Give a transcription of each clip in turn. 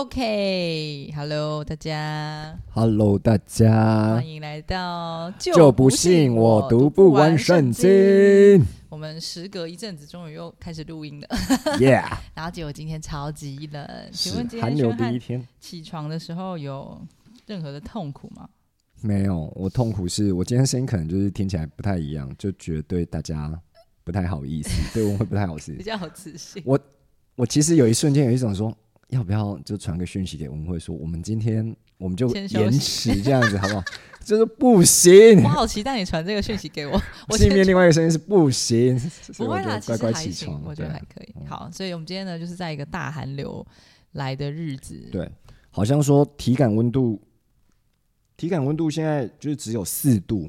OK，Hello，大家 Hello，大家欢，迎来到就不信我读不完圣经。我们时隔一阵子，终于又开始录音了。，Yeah，然后结果今天超级冷，请问是今寒流第一天。起床的时候有任何的痛苦吗？没有，我痛苦是我今天声音可能就是听起来不太一样，就觉得对大家不太好意思，对我会不太好意思比。较好自信。我我其实有一瞬间有一种说，要不要就传个讯息给文慧说，我们今天我们就延迟这样子好不好？就是不行我。好期待你传这个讯息给我。我心里先面另外一个声音是不行，所以我不会啦，乖乖起床。我觉得还可以。嗯好，所以我们今天呢，就是在一个大寒流来的日子。对，好像说体感温度，体感温度现在就是只有四度，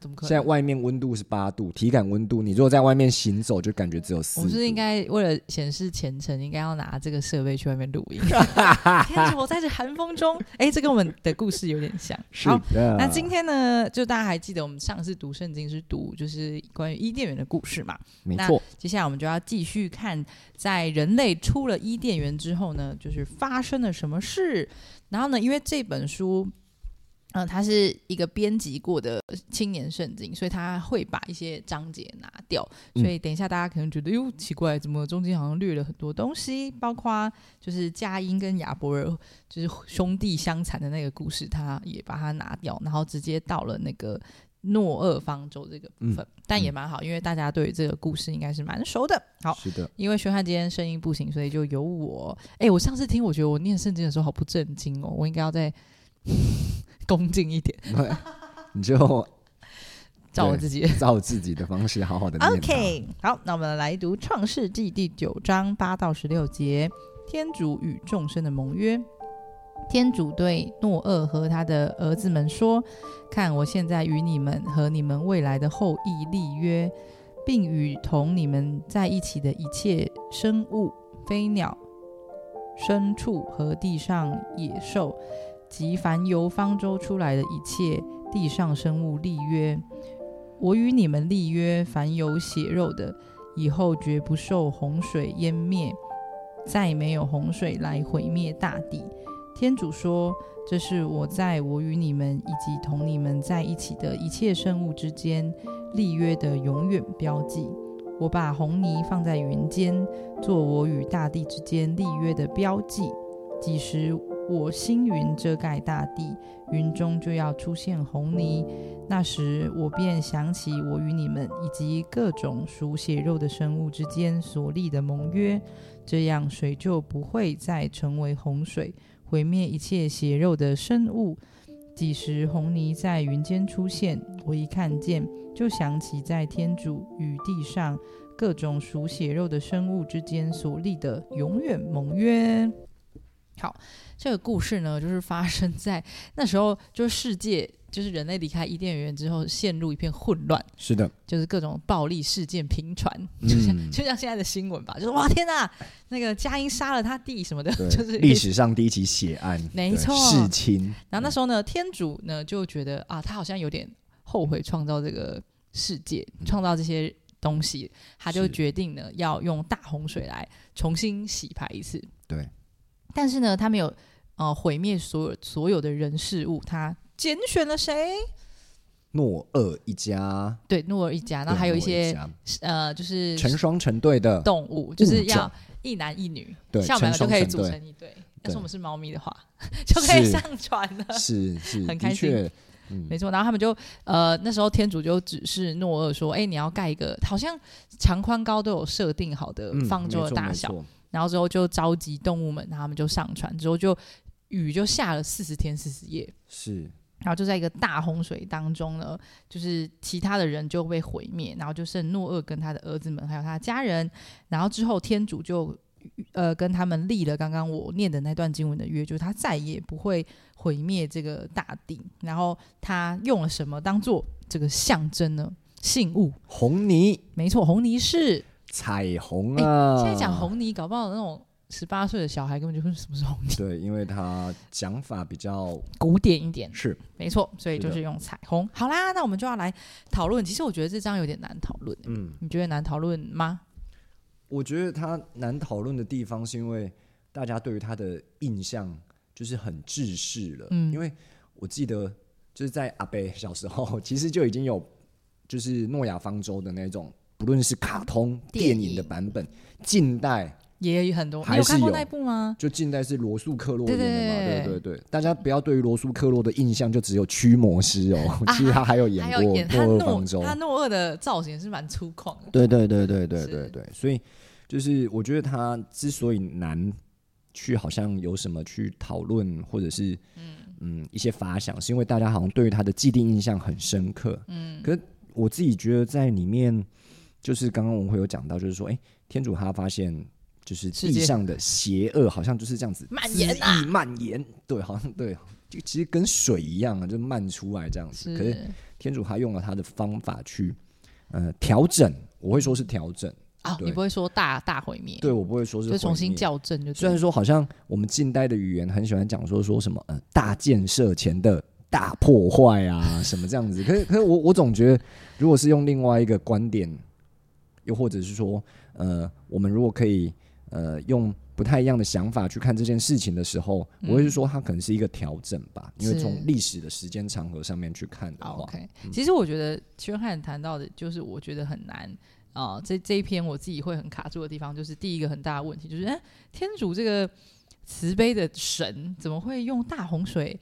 怎么可现在？外面温度是八度，体感温度你如果在外面行走，就感觉只有四度。我们是应该为了显示虔诚，应该要拿这个设备去外面录音。天我在这寒风中，哎、这跟我们的故事有点像。是好，的。那今天呢，就大家还记得我们上次读圣经是读就是关于伊甸园的故事嘛？没错，接下来我们就要继续看，在人类出了伊甸园之后呢，就是发生了什么事。然后呢，因为这本书，嗯、他是一个编辑过的青年圣经，所以他会把一些章节拿掉。嗯所以等一下大家可能觉得，哟，奇怪，怎么中间好像略了很多东西？包括就是佳音跟亚伯尔就是兄弟相残的那个故事，他也把它拿掉，然后直接到了那个。诺厄方舟这个部分，但也蛮好，因为大家对于这个故事应该是蛮熟的。好，是的，因为宣汉今天声音不行，所以就由我。哎、我上次听，我觉得我念圣经的时候好不正经哦，我应该要再恭敬一点，你就照我自己。照自己的方式好好的念。OK，好，那我们来读《创世纪》第九章八到十六节，天主与众生的盟约。天主对诺厄和他的儿子们说：“看，我现在与你们和你们未来的后裔立约，并与同你们在一起的一切生物、飞鸟、牲畜和地上野兽，及凡由方舟出来的一切地上生物立约。我与你们立约，凡有血肉的，以后绝不受洪水淹灭，再没有洪水来毁灭大地。天主说：“这是我在我与你们以及同你们在一起的一切生物之间立约的永远标记。我把红泥放在云间，做我与大地之间立约的标记。几时我星云遮盖大地，云中就要出现红泥。那时我便想起我与你们以及各种属血肉的生物之间所立的盟约，这样水就不会再成为洪水，毁灭一切血肉的生物。几时红泥在云间出现，我一看见，就想起在天主与地上各种属血肉的生物之间所立的永远盟约。好，这个故事呢，就是发生在那时候，就是世界，就是人类离开伊甸园之后，陷入一片混乱，是的，就是各种暴力事件频传，就像、嗯，就像现在的新闻吧，就是哇天哪，那个佳音杀了他弟什么的，就是历史上第一起血案，没错弑亲，然后那时候呢，天主呢就觉得啊，他好像有点后悔创造这个世界，创造这些东西，他就决定呢要用大洪水来重新洗牌一次。对，但是呢，他没有呃毁灭所有所有的人事物，他拣选了谁？诺厄一家，对，诺尔一家，然后对还有一些家。呃，就是成双成对的，动物，就是要一男一女，对像我们两个就可以组成一对。要是我们是猫咪的话，就可以上船了。是是，很开心。没错，然后他们就呃那时候天主就指示诺厄说，哎，你要盖一个好像长宽高都有设定好的嗯方舟的大小，然后之后就召集动物们，然后他们就上船，之后就雨就下了四十天四十夜，是然后就在一个大洪水当中呢，就是其他的人就被毁灭，然后就剩诺厄跟他的儿子们还有他的家人，然后之后天主就呃跟他们立了刚刚我念的那段经文的约，就是他再也不会毁灭这个大地，然后他用了什么当做这个象征呢？信物，红泥没错，红泥是。彩虹哎啊，现在讲红泥，搞不好那种十八岁的小孩根本就不知道什么是红泥，对，因为他讲法比较古典一点。是没错，所以就是用彩虹。好啦，那我们就要来讨论。其实我觉得这张有点难讨论，嗯，你觉得难讨论吗？我觉得他难讨论的地方是因为大家对于他的印象就是很制式了。嗯因为我记得就是在阿贝小时候，其实就已经有就是诺亚方舟的那种，不论是卡通电电影的版本，近代也有很多，还是有。部吗？就近代是罗素克洛演的嘛，对对对对，大家不要对于罗素克洛的印象就只有驱魔师哦，其实他还有演过诺方舟，他诺二的造型是蛮粗犷的，对对对对对对对，所以就是我觉得他之所以难去好像有什么去讨论或者是嗯一些发想，是因为大家好像对于他的既定印象很深刻。嗯，可是我自己觉得在里面，就是刚刚我们会有讲到，就是说，哎、天主他发现。就是地上的邪恶好像就是这样子蔓延蔓延，对，好像对，就其实跟水一样啊，就漫出来这样子。可是天主他用了他的方法去呃调整，我会说是调整，啊，对你不会说大大毁灭，对我不会说是就重新。校正就对虽然说好像我们近代的语言很喜欢讲说说什么呃大建设前的大破坏啊什么这样子，可是可是我我总觉得，如果是用另外一个观点，又或者是说呃我们如果可以呃用不太一样的想法去看这件事情的时候，我会是说它可能是一个调整吧，因为从历史的时间长河上面去看的话，OK，其实我觉得宣汉谈到的，就是我觉得很难啊、这这一篇我自己会很卡住的地方，就是第一个很大的问题，就是哎，天主这个慈悲的神怎么会用大洪水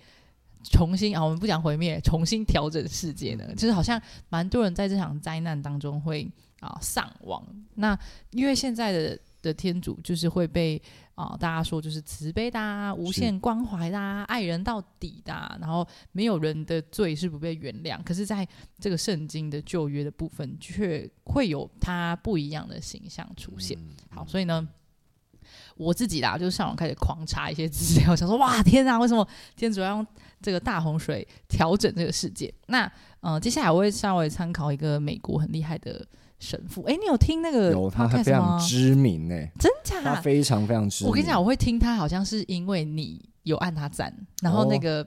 重新啊？我们不讲毁灭，重新调整世界呢？就是好像蛮多人在这场灾难当中会啊上网。那因为现在的的天主就是会被啊、大家说就是慈悲的、啊、无限关怀的、啊、爱人到底的啊、然后没有人的罪是不被原谅。可是，在这个圣经的旧约的部分，却会有他不一样的形象出现。好，所以呢，我自己啦，就是上网开始狂查一些资料，想说哇，天啊，为什么天主要用这个大洪水调整这个世界？那呃，接下来我会稍微参考一个美国很厉害的神父。哎，你有听那个有他非常？知名呢、真他？非常非常知名。我跟你讲，我会听他，好像是因为你有按他赞，然后那个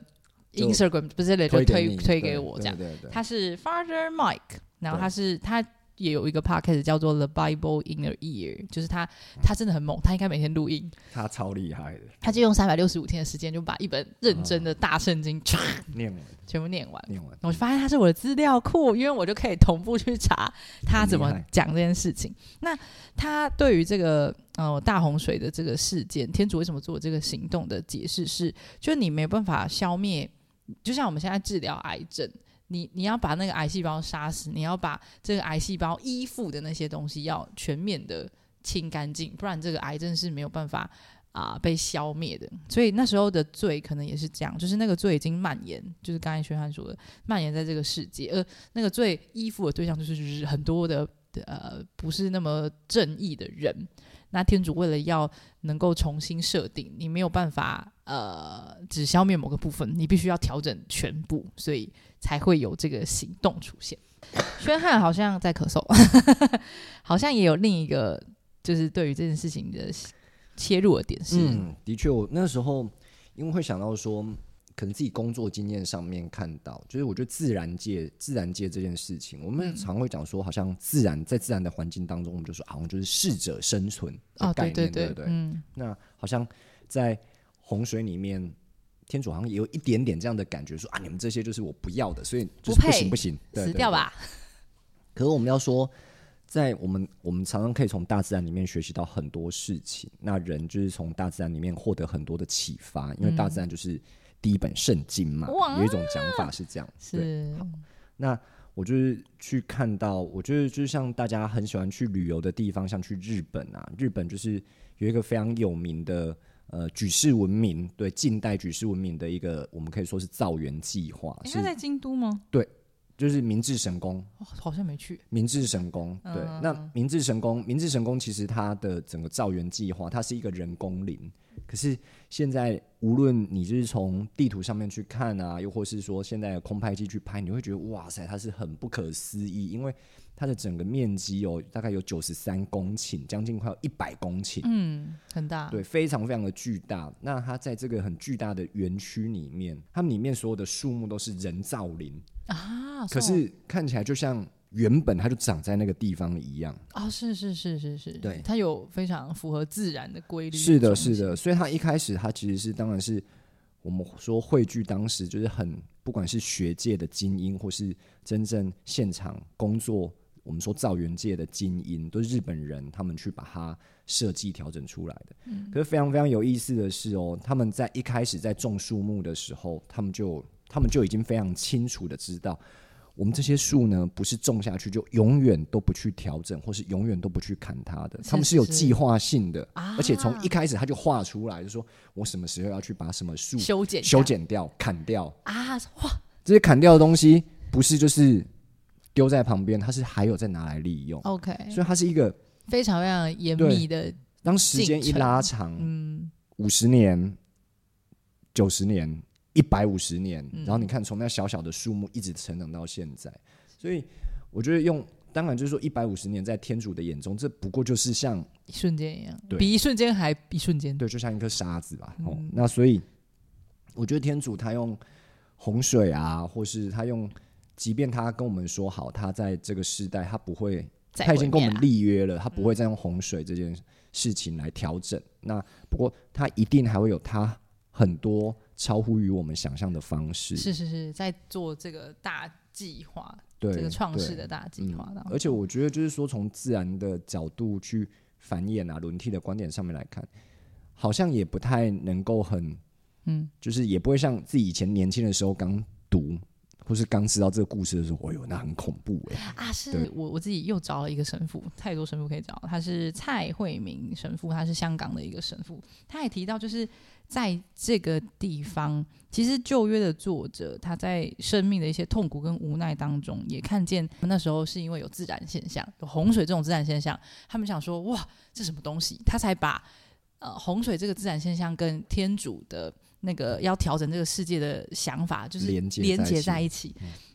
Instagram 不是就推推给我这样。对对对他是 Father Mike，然后他是他也有一个 podcast 叫做 The Bible in a Year，就是他他真的很猛，他应该每天录音，他超厉害的，他就用三百六十五天的时间就把一本认真的大圣经唰念完。全部念完。念完，我就发现他是我的资料库，因为我就可以同步去查他怎么讲这件事情。那他对于这个呃大洪水的这个事件，天主为什么做这个行动的解释是，就是你没办法消灭，就像我们现在治疗癌症，你你要把那个癌细胞杀死，你要把这个癌细胞依附的那些东西要全面的清干净，不然这个癌症是没有办法啊、被消灭的。所以那时候的罪可能也是这样，就是那个罪已经蔓延，就是刚才宣汉说的蔓延在这个世界，而那个罪依附的对象就是很多的呃不是那么正义的人。那天主为了要能够重新设定，你没有办法呃只消灭某个部分，你必须要调整全部，所以才会有这个行动出现。宣汉好像在咳嗽，好像也有另一个就是对于这件事情的切入的点是，嗯，的确，我那时候因为会想到说，可能自己工作经验上面看到，就是我觉得自然界自然界这件事情，我们嗯常会讲说，好像自然在自然的环境当中，我们就说好像就是适者生存的哦，概念，对对不对？嗯，那好像在洪水里面。天主好像也有一点点这样的感觉，说啊，你们这些就是我不要的，所以就是不行不行，对对对死掉吧，可是我们要说，在我们我们常常可以从大自然里面学习到很多事情。那人就是从大自然里面获得很多的启发，因为大自然就是第一本圣经嘛。有一种讲法是这样。是，好那我就是去看到，我觉得就是像大家很喜欢去旅游的地方，像去日本啊，日本就是有一个非常有名的。呃，举世闻名，对近代举世闻名的一个，我们可以说是造园计划，是在京都吗？对就是明治神宫，哦好像没去。明治神宫，对，嗯那明治神宫，明治神宫其实它的整个造园计划，它是一个人工林。可是现在无论你就是从地图上面去看啊，又或是说现在的空拍机去拍，你会觉得哇塞，它是很不可思议，因为它的整个面积有大概有九十三公顷，将近快有一百公顷，嗯，很大。对，非常非常的巨大。那它在这个很巨大的园区里面，它们里面所有的树木都是人造林，啊，可是看起来就像原本它就长在那个地方一样。哦，是是是是是，对它有非常符合自然的规律。是的，是的，所以它一开始它其实是当然是我们说汇聚当时就是很不管是学界的精英，或是真正现场工作，我们说造园界的精英，都是日本人，他们去把它设计调整出来的。可是非常非常有意思的是哦，他们在一开始在种树木的时候，他们就他们就已经非常清楚的知道。我们这些树呢，不是种下去就永远都不去调整，或是永远都不去砍它的。他们是有计划性的，而且从一开始他就画出来，就说我什么时候要去把什么树修剪修剪掉、砍掉。啊！哇，这些砍掉的东西不是就是丢在旁边，它是还有再拿来利用。OK，所以它是一个非常非常严密的，当时间一拉长，嗯，五十年、九十年、一百五十年，嗯然后你看从那小小的树木一直成长到现在，所以我觉得用，当然就是说一百五十年在天主的眼中，这不过就是像一瞬间一样，对比一瞬间还一瞬间。对，就像一颗沙子吧。那所以我觉得天主他用洪水啊，或是他用，即便他跟我们说好，他在这个时代他不会再他已经跟我们立约了，他不会再用洪水这件事情来调整。那不过他一定还会有他很多超乎于我们想象的方式。是是是，在做这个大计划，对这个创世的大计划嗯。而且我觉得就是说，从自然的角度去繁衍啊、轮替的观点上面来看，好像也不太能够很，嗯，就是也不会像自己以前年轻的时候刚读或是刚知道这个故事的时候，哎呦，那很恐怖哎、啊，是我我自己又找了一个神父，太多神父可以找，他是蔡慧明神父，他是香港的一个神父，他也提到，就是在这个地方，其实旧约的作者他在生命的一些痛苦跟无奈当中，也看见那时候是因为有自然现象，有洪水这种自然现象，他们想说哇，这什么东西？他才把呃洪水这个自然现象跟天主的那个要调整这个世界的想法，就是连接在一起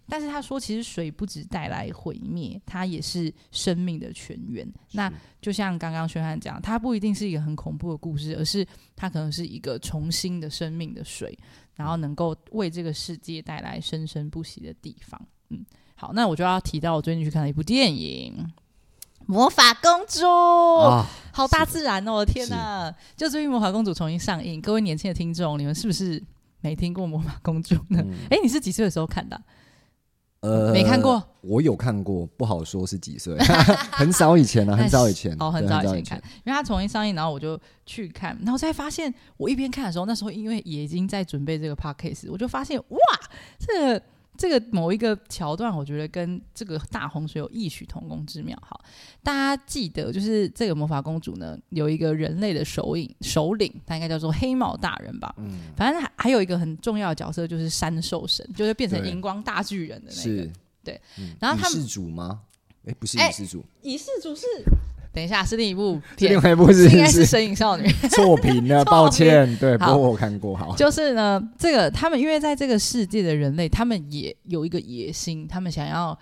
但是他说，其实水不只带来毁灭，它也是生命的泉源。那就像刚刚宣汉讲，它不一定是一个很恐怖的故事，而是它可能是一个重新的生命的水，然后能够为这个世界带来生生不息的地方。嗯，好，那我就要提到我最近去看了一部电影《魔法公主》啊，好大自然哦！天哪，就最近《魔法公主》重新上映，各位年轻的听众，你们是不是没听过《魔法公主》呢？嗯。哎、你是几岁的时候看的？啊、呃没看过，我有看过，不好说是几岁，很早以前了，很早以前，哦，很早以前看，因为它重新上映，然后我就去看，然后才发现，我一边看的时候，那时候因为也已经在准备这个 podcast，我就发现哇，这个这个某一个桥段，我觉得跟这个大洪水有异曲同工之妙。好，大家记得，就是这个魔法公主呢，有一个人类的首领，首领，他应该叫做黑帽大人吧。嗯，反正还还有一个很重要的角色，就是山兽神，就是变成荧光大巨人的那个是，对嗯，然后他们是主吗？哎，不是哎以世主，仪式主是。等一下，是另一部另，外一部是应该是《是神隐少女》。错评了，抱歉，对，不过我看过，好，就是呢，这个他们因为在这个世界的人类，他们也有一个野心，他们想要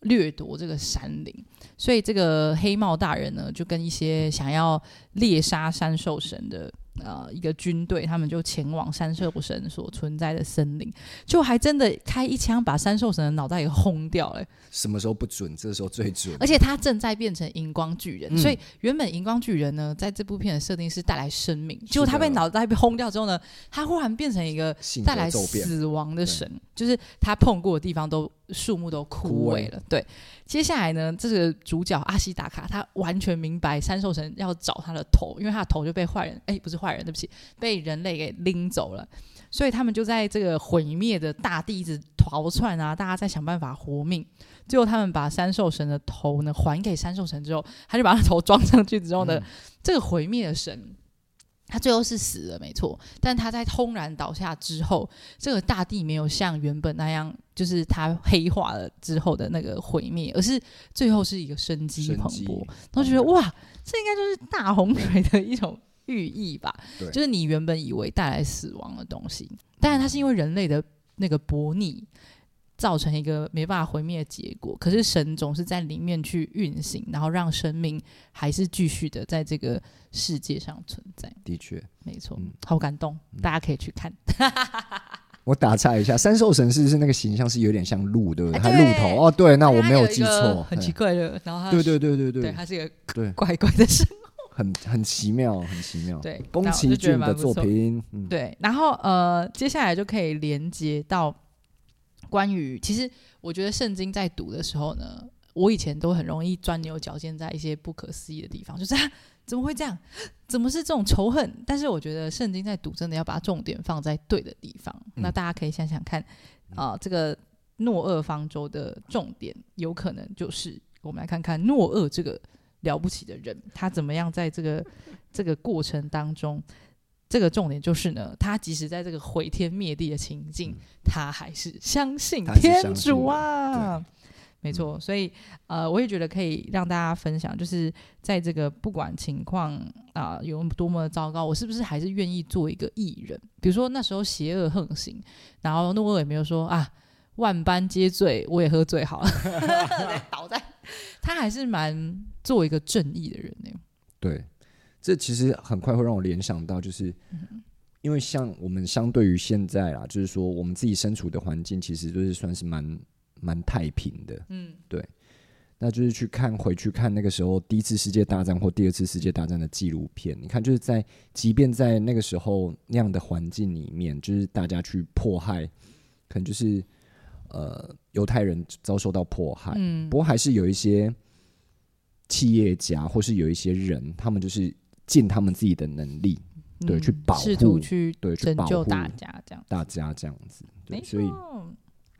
掠夺这个山林，所以这个黑帽大人呢，就跟一些想要猎杀山兽神的呃一个军队，他们就前往山兽神所存在的森林，就还真的开一枪把山兽神的脑袋给轰掉了、什么时候不准？这时候最准。而且他正在变成荧光巨人，嗯所以原本荧光巨人呢，在这部片的设定是带来生命，结果他被脑袋被轰掉之后呢，他忽然变成一个带来死亡的神，就是他碰过的地方都树木都枯枯萎萎了。对，接下来呢，这个主角阿西达卡他完全明白三兽神要找他的头，因为他的头就被坏人，哎，不是坏人，对不起，被人类给拎走了。所以他们就在这个毁灭的大地一直逃窜啊，大家在想办法活命。最后他们把三兽神的头呢还给三兽神之后，他就把他头装上去之后呢，嗯这个毁灭的神，他最后是死了，没错。但他在轰然倒下之后，这个大地没有像原本那样，就是他黑化了之后的那个毁灭，而是最后是一个生机蓬勃。然后觉得哇，这应该就是大洪水的一种寓意吧？就是你原本以为带来死亡的东西，当然它是因为人类的那个悖逆。造成一个没办法毁灭的结果，可是神总是在里面去运行，然后让生命还是继续的在这个世界上存在。的确，没错，嗯好感动，嗯大家可以去看。我打岔一下，三兽神是是那个形象是有点像鹿，对不对？鹿头哦，对，那我没有记错，很奇怪的，然后它对对对对对，对它是一个对，怪怪的生物，很 很奇妙，很奇妙。对，宫崎骏的作品，嗯，对，然后呃，接下来就可以连接到关于，其实我觉得圣经在读的时候呢，我以前都很容易钻牛角尖在一些不可思议的地方，就是、啊、怎么会这样？怎么是这种仇恨？但是我觉得圣经在读真的要把重点放在对的地方。嗯那大家可以想想看，啊、这个诺厄方舟的重点有可能就是我们来看看诺厄这个了不起的人，他怎么样在这个这个过程当中。这个重点就是呢，他即使在这个毁天灭地的情境，他还是相信天主啊。没错，所以呃，我也觉得可以让大家分享，就是在这个不管情况啊、有多么糟糕，我是不是还是愿意做一个艺人？比如说那时候邪恶横行，然后诺厄也没有说啊，万般皆醉，我也喝醉好了，倒在，他还是蛮做一个正义的人呢。对，这其实很快会让我联想到，就是嗯因为像我们相对于现在啦，就是说我们自己身处的环境，其实就是算是蛮蛮太平的。嗯，对那就是去看回去看那个时候第一次世界大战或第二次世界大战的纪录片，你看就是在即便在那个时候那样的环境里面，就是大家去迫害，可能就是呃犹太人遭受到迫害，嗯不过还是有一些企业家或是有一些人，他们就是尽他们自己的能力，对嗯去保试图护去对，去拯救大家这样。大家这样子，对，所以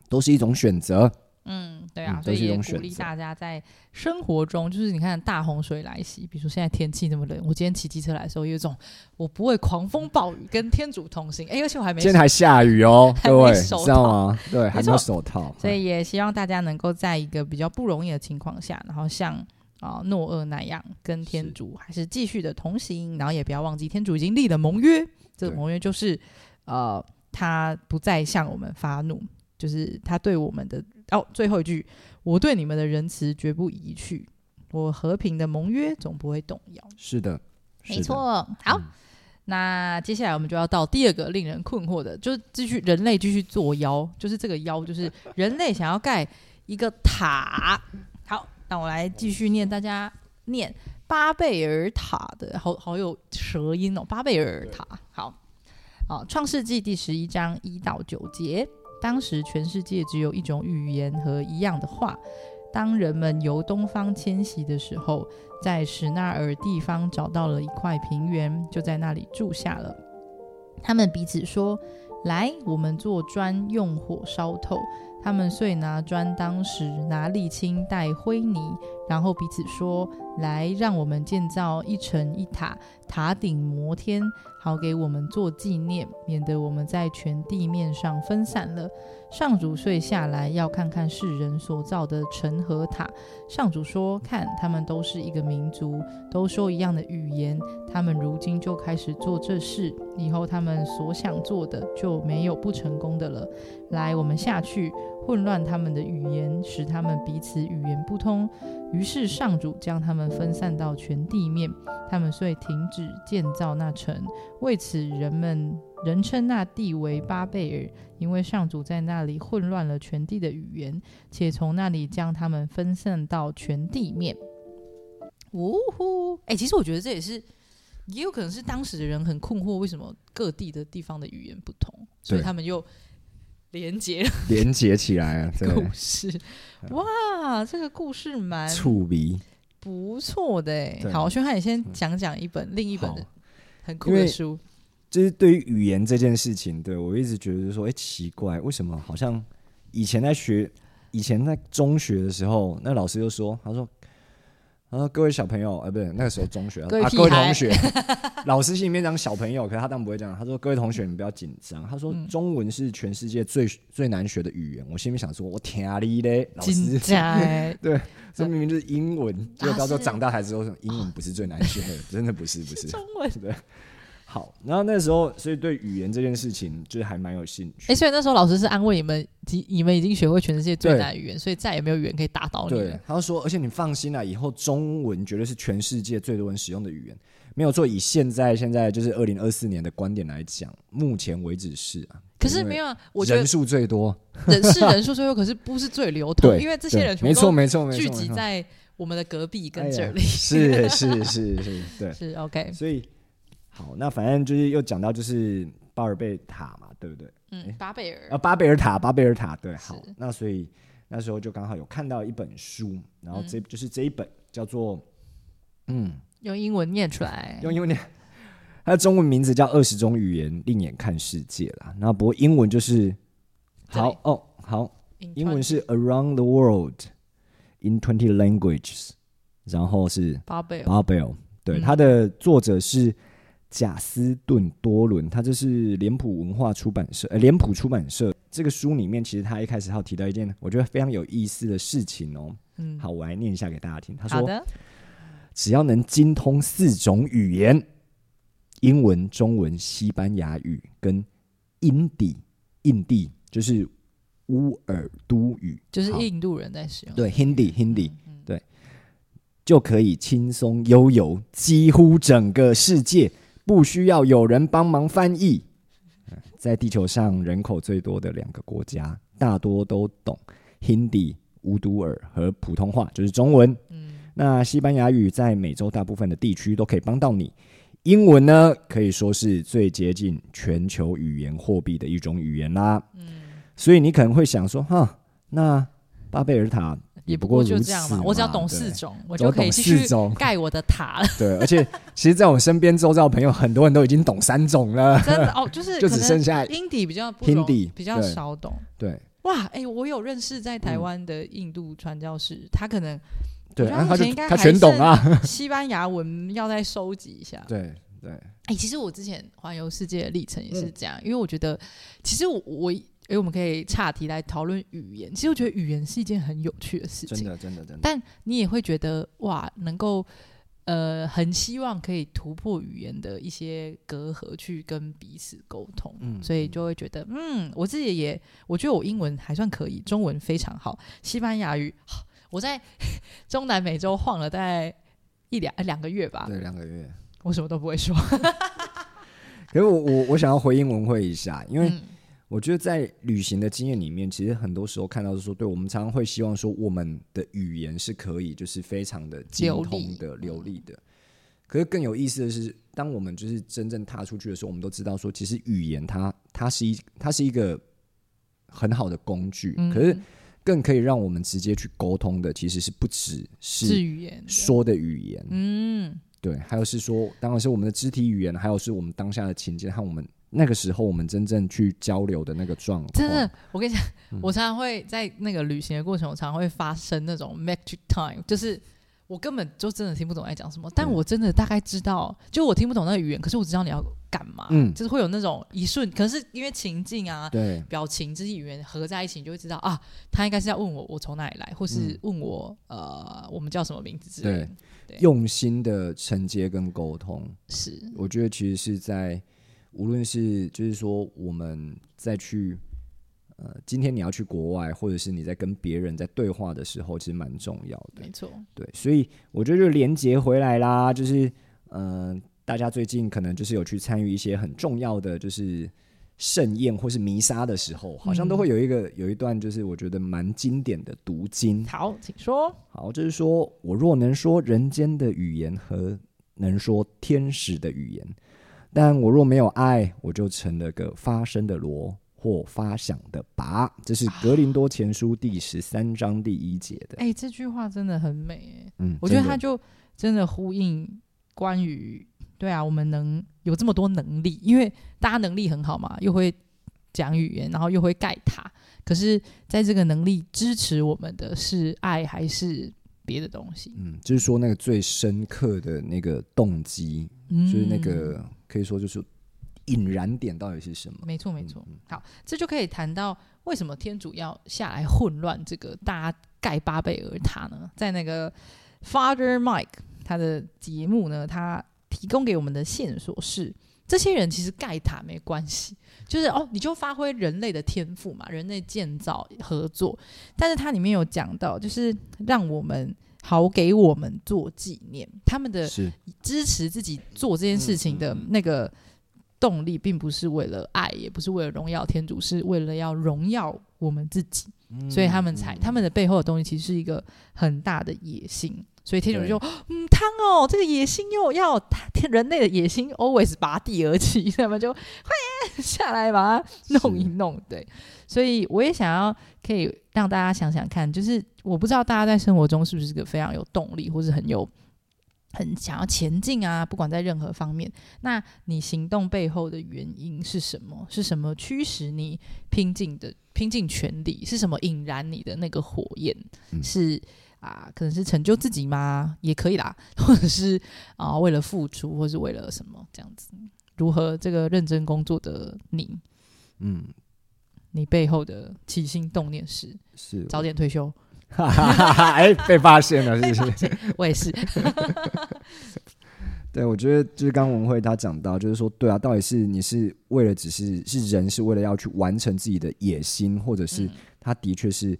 都是一种选择。嗯，对啊，所以也鼓励大家在生活中，就是你看大洪水来袭，比如说现在天气这么冷，我今天骑机车来的时候，有一种我不会狂风暴雨，跟天主同行。哎，而且我还没今天还下雨哦，还各位，你没手知道吗？对，还没有错手套，所以也希望大家能够在一个比较不容易的情况下，然后像啊、诺厄那样跟天主还是继续的同行，然后也不要忘记天主已经立了盟约，这个盟约就是呃他不再向我们发怒，就是他对我们的哦最后一句，我对你们的仁慈绝不移去，我和平的盟约总不会动摇。是的，是的，没错，好。嗯那接下来我们就要到第二个令人困惑的，就是继续人类继续作妖，就是这个妖，就是人类想要盖一个塔。好，那我来继续念，大家念巴贝尔塔的，好好有舌音哦，巴贝尔塔。好，啊，创世纪第十一章一到九节，当时全世界只有一种语言和一样的话。当人们由东方迁徙的时候，在史纳尔地方找到了一块平原，就在那里住下了。他们彼此说：“来，我们做砖，用火烧透。”他们遂拿砖当石，拿沥青带灰泥，然后彼此说：“来，让我们建造一城一塔，塔顶摩天，好给我们做纪念，免得我们在全地面上分散了。”上主遂下来，要看看世人所造的城和塔。上主说：“看，他们都是一个民族，都说一样的语言。他们如今就开始做这事，以后他们所想做的就没有不成功的了。来，我们下去，混乱他们的语言，使他们彼此语言不通。于是上主将他们分散到全地面，他们遂停止建造那城。为此，人们人称那地为巴贝尔，因为上主在那里混乱了全地的语言，且从那里将他们分散到全地面。呜呼！哎、其实我觉得这也是，也有可能是当时的人很困惑，为什么各地的地方的语言不同，所以他们又连接了 连接起来啊，对，故事。哇，这个故事蛮触鼻。不错的哎。对好，轩汉，你先讲讲一本另一本很酷的书。就是对于语言这件事情，对我一直觉得说，哎、奇怪，为什么好像以前在学，以前在中学的时候，那老师就说，他说，他说各位小朋友，呃，不对，那个时候中学啊，各位同学，老师心里面讲小朋友，可是他当然不会这样，他说各位同学，你不要紧张，他说嗯。中文是全世界最最难学的语言，我心里面想说，我天啊你嘞，老金师，家哎，这明明就是英文，结果到时候长大才知道，英文不是最难学的，真的不是，不是。中文。对，好，然后那时候，所以对语言这件事情就是还蛮有兴趣。哎、所以那时候老师是安慰你们，你你们已经学会全世界最难的语言，所以再也没有语言可以打倒你对了。，他就说，而且你放心啦，以后中文绝对是全世界最多人使用的语言，没有错。以现在现在就是二零二四年的观点来讲，目前为止是啊。可是没有啊，我觉得人数最多，人是人数最多，可是不是最流通，因为这些人没错没错没错，聚集在我们的隔壁跟这里。是是是是，对，是 OK，所以好，那反正就是又讲到就是巴尔贝塔嘛，对不对？嗯，巴贝尔。啊，巴贝尔塔，巴贝尔塔，对，好，那所以那时候就刚好有看到一本书，然后嗯。这、就是这一本叫做，嗯，用英文念出来，用英文念，它的中文名字叫《二十种语言另眼看世界》啦。那不过英文就是好哦，好，英文是 Around the World in Twenty Languages，然后是巴贝尔，巴贝尔，对，嗯。它的作者是贾斯顿多伦，他这是脸谱文化出版社，呃，脸谱出版社。这个书里面，其实他一开始还有提到一件我觉得非常有意思的事情哦。嗯，好，我来念一下给大家听。他说，只要能精通四种语言，英文、中文、西班牙语跟印地，印地就是乌尔都语，就是印度人在使用，对 Hindi Hindi，、嗯。对，就可以轻松悠游几乎整个世界，不需要有人帮忙翻译。呃在地球上人口最多的两个国家，大多都懂 Hindi、乌都尔和普通话，就是中文。嗯，那西班牙语在美洲大部分的地区都可以帮到你。英文呢，可以说是最接近全球语言货币的一种语言啦。嗯，所以你可能会想说，哈，那巴贝尔塔也不过就这样嘛，我只要懂四种，我就可以继续盖我的塔了。对，而且其实，在我身边周遭的朋友，很多人都已经懂三种了，真的哦，就是就只剩下英底比较不容 Hindi，比较少懂。对哇，哎、我有认识在台嗯湾的印度传教士，他可能对，他目前应该全懂啊，西班牙 文要再收集一下。对对，哎、其实我之前环游世界的历程也嗯是这样，因为我觉得，其实我我，哎、我们可以岔题来讨论语言。其实我觉得语言是一件很有趣的事情真情，的真的真的，但你也会觉得哇，能够呃，很希望可以突破语言的一些隔阂，去跟彼此沟通。嗯所以就会觉得，嗯，我自己也，我觉得我英文还算可以，中文非常好，西班牙语，我在中南美洲晃了大概一两两个月吧，对两个月。我什么都不会说，可是我我我想要回应文慧一下，因为嗯我觉得在旅行的经验里面，其实很多时候看到是说，对我们常常会希望说，我们的语言是可以就是非常的精通的、流利的。可是更有意思的是，当我们就是真正踏出去的时候，我们都知道说，其实语言它它是一它是一个很好的工具，嗯。可是更可以让我们直接去沟通的，其实是不只是是语言，说的语言，嗯，对，还有是说，当然是我们的肢体语言，还有是我们当下的情境和我们那个时候我们真正去交流的那个状况。真的，我跟你讲，嗯我常常会在那个旅行的过程，我常常会发生那种 magic time，就是我根本就真的听不懂在讲什么，但我真的大概知道，就我听不懂那个语言，可是我知道你要干嘛，嗯就是会有那种一瞬，可是因为情境啊。对表情、这些语言合在一起，你就会知道啊，他应该是要问我我从哪里来，或是嗯问我、呃我们叫什么名字之类的。对用心的承接跟沟通，是，我觉得其实是在无论是就是说我们再去呃，今天你要去国外，或者是你在跟别人在对话的时候，其实蛮重要的。没错。对，所以我觉得就连接回来啦，就是嗯、呃大家最近可能就是有去参与一些很重要的就是盛宴或是弥撒的时候，好像都会有一个、有一段就是我觉得蛮经典的读经。好，请说。好，就是说我若能说人间的语言和能说天使的语言，但我若没有爱，我就成了个发声的锣或发响的拔。这是格林多前书第十三章第一节的。哎、这句话真的很美、哎。嗯，我觉得真的他就真的呼应关于对啊，我们能有这么多能力，因为大家能力很好嘛，又会讲语言，然后又会盖塔。可是，在这个能力支持我们的是爱还是别的东西？嗯，就是说那个最深刻的那个动机，嗯就是那个可以说就是引燃点到底是什么？没错，没错嗯。好，这就可以谈到为什么天主要下来混乱这个大家盖巴贝尔塔呢？在那个 Father Mike 他的节目呢，他提供给我们的线索是，这些人其实盖塔没关系，就是哦，你就发挥人类的天赋嘛，人类建造合作。但是它里面有讲到，就是让我们好给我们做纪念，他们的支持自己做这件事情的那个动力，并不是为了爱，也不是为了荣耀天主，是为了要荣耀我们自己。所以他们才，他们的背后的东西其实是一个很大的野心。所以天主就嗯，汤哦，这个野心又要天人类的野心 always 拔地而起，那么就 快下来把它弄一弄。对，所以我也想要可以让大家想想看，就是我不知道大家在生活中是不是个非常有动力，或是很有很想要前进啊，不管在任何方面，那你行动背后的原因是什么？是什么驱使你拼尽的？拼尽全力是什么引燃你的那个火焰？是啊，可能是成就自己吗？也可以啦，或者是啊，为了付出，或是为了什么这样子？如何这个认真工作的你，嗯，你背后的起心动念是是早点退休？哎，被发现了，是不是？我也是。对，我觉得就是刚文慧他讲到，就是说，对啊，到底是你是为了只是是人是为了要去完成自己的野心，或者是他的确是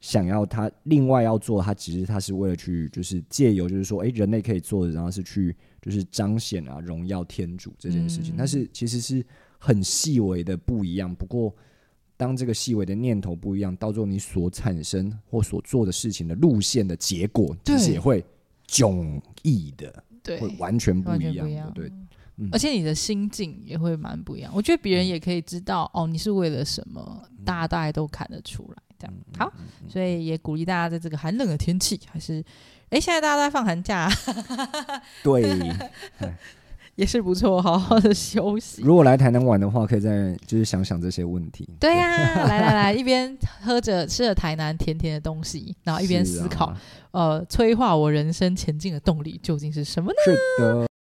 想要他另外要做，他其实他是为了去就是借由就是说，哎，人类可以做的，然后是去就是彰显啊荣耀天主这件事情，但是其实是很细微的不一样。不过当这个细微的念头不一样，到最后你所产生或所做的事情的路线的结果，其实也会迥异的。对，会完全不一样，对，而且你的心境也会蛮不一样。我觉得别人也可以知道，哦，你是为了什么，大家大概都看得出来。这样好，所以也鼓励大家在这个寒冷的天气，还是，哎，现在大家都在放寒假，对。也是不错，好好的休息。如果来台南玩的话，可以再就是想想这些问题。对呀，来来来，一边喝着吃着台南甜甜的东西，然后一边思考，呃，催化我人生前进的动力究竟是什么呢？是的，